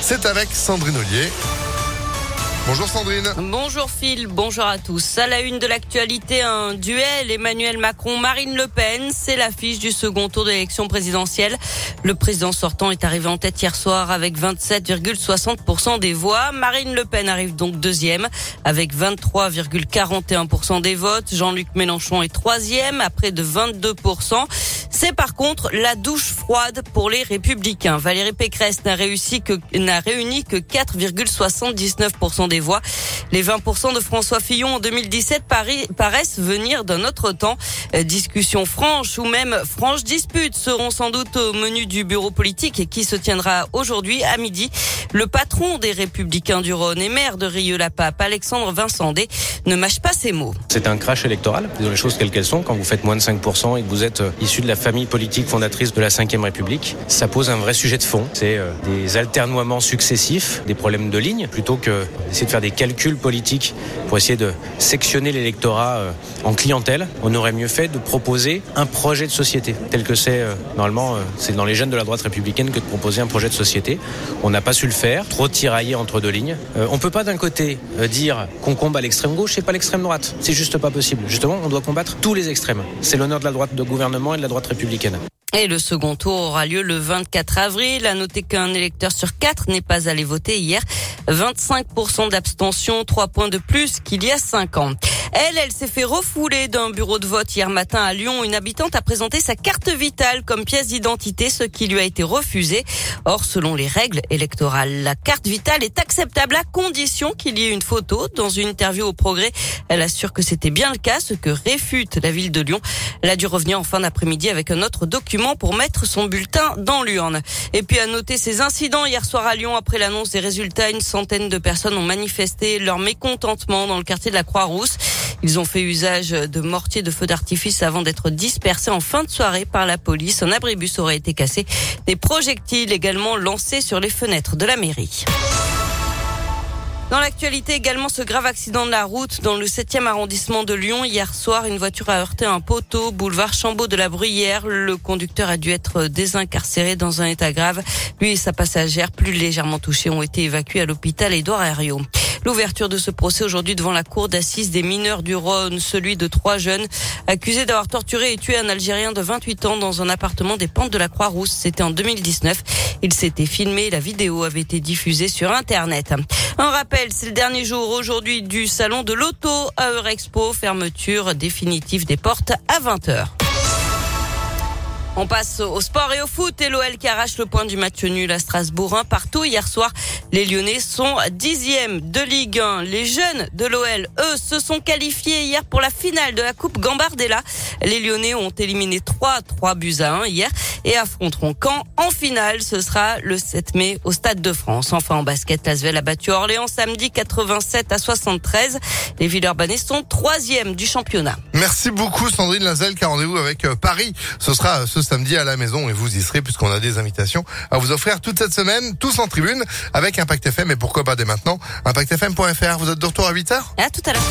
C'est avec Sandrine Ollier. Bonjour Sandrine. Bonjour Phil, bonjour à tous. À la une de l'actualité, un duel Emmanuel Macron-Marine Le Pen. C'est l'affiche du second tour de l'élection présidentielle. Le président sortant est arrivé en tête hier soir avec 27,60% des voix. Marine Le Pen arrive donc deuxième avec 23,41% des votes. Jean-Luc Mélenchon est troisième à près de 22%. C'est par contre la douche froide pour les républicains. Valérie Pécresse n'a réussi que, n'a réuni que 4,79% des voix. Les 20% de François Fillon en 2017 paraissent venir d'un autre temps. Euh, discussion franche ou même franche dispute seront sans doute au menu du bureau politique qui se tiendra aujourd'hui à midi. Le patron des Républicains du Rhône et maire de Rieux-la-Pape, Alexandre Vincendé, ne mâche pas ses mots. C'est un crash électoral, les choses quelles qu'elles sont. Quand vous faites moins de 5% et que vous êtes euh, issu de la famille politique fondatrice de la Ve République, ça pose un vrai sujet de fond. C'est euh, des alternoiements successifs, des problèmes de ligne, plutôt que d'essayer de faire des calculs politiques pour essayer de sectionner l'électorat euh, en clientèle. On aurait mieux fait de proposer un projet de société, tel que c'est normalement, c'est dans les jeunes de la droite républicaine que de proposer un projet de société. On n'a pas su le faire, trop tiraillé entre deux lignes. on peut pas d'un côté dire qu'on combat l'extrême gauche et pas l'extrême droite. C'est juste pas possible. Justement, on doit combattre tous les extrêmes. C'est l'honneur de la droite de gouvernement et de la droite républicaine. Et le second tour aura lieu le 24 avril. À noter qu'un électeur sur quatre n'est pas allé voter hier. 25% d'abstention, 3 points de plus qu'il y a 5 ans. Elle, elle s'est fait refouler d'un bureau de vote hier matin à Lyon. Une habitante a présenté sa carte vitale comme pièce d'identité, ce qui lui a été refusé. Or, selon les règles électorales, la carte vitale est acceptable à condition qu'il y ait une photo. Dans une interview au Progrès, elle assure que c'était bien le cas, ce que réfute la ville de Lyon. Elle a dû revenir en fin d'après-midi avec un autre document pour mettre son bulletin dans l'urne. Et puis à noter ces incidents hier soir à Lyon après l'annonce des résultats, une centaine de personnes ont manifesté leur mécontentement dans le quartier de la Croix-Rousse. Ils ont fait usage de mortiers de feux d'artifice avant d'être dispersés en fin de soirée par la police. Un abribus aurait été cassé. Des projectiles également lancés sur les fenêtres de la mairie. Dans l'actualité également, ce grave accident de la route dans le 7e arrondissement de Lyon. Hier soir, une voiture a heurté un poteau, boulevard Chambaud de la Bruyère. Le conducteur a dû être désincarcéré dans un état grave. Lui et sa passagère, plus légèrement touchés, ont été évacués à l'hôpital Édouard Herriot. L'ouverture de ce procès aujourd'hui devant la cour d'assises des mineurs du Rhône, celui de trois jeunes accusés d'avoir torturé et tué un Algérien de 28 ans dans un appartement des pentes de la Croix-Rousse. C'était en 2019. Il s'était filmé, la vidéo avait été diffusée sur Internet. Un rappel, c'est le dernier jour aujourd'hui du salon de l'auto à Eurexpo, fermeture définitive des portes à 20h. On passe au sport et au foot et l'OL qui arrache le point du match nul à Strasbourg un partout hier soir. Les Lyonnais sont dixièmes de Ligue 1. Les jeunes de l'OL, eux, se sont qualifiés hier pour la finale de la Coupe Gambardella. Les Lyonnais ont éliminé 3 3 buts à 1 hier et affronteront Caen en finale. Ce sera le 7 mai au Stade de France. Enfin en basket, Lasvel a battu Orléans samedi 87 à 73. Les Villeurbanais sont troisièmes du championnat. Merci beaucoup Sandrine Lazel qui a rendez-vous avec euh, Paris. Ce sera euh, ce samedi à la maison et vous y serez puisqu'on a des invitations à vous offrir toute cette semaine, tous en tribune avec Impact FM et pourquoi pas dès maintenant, impactfm.fr. Vous êtes de retour à 8h À tout à l'heure.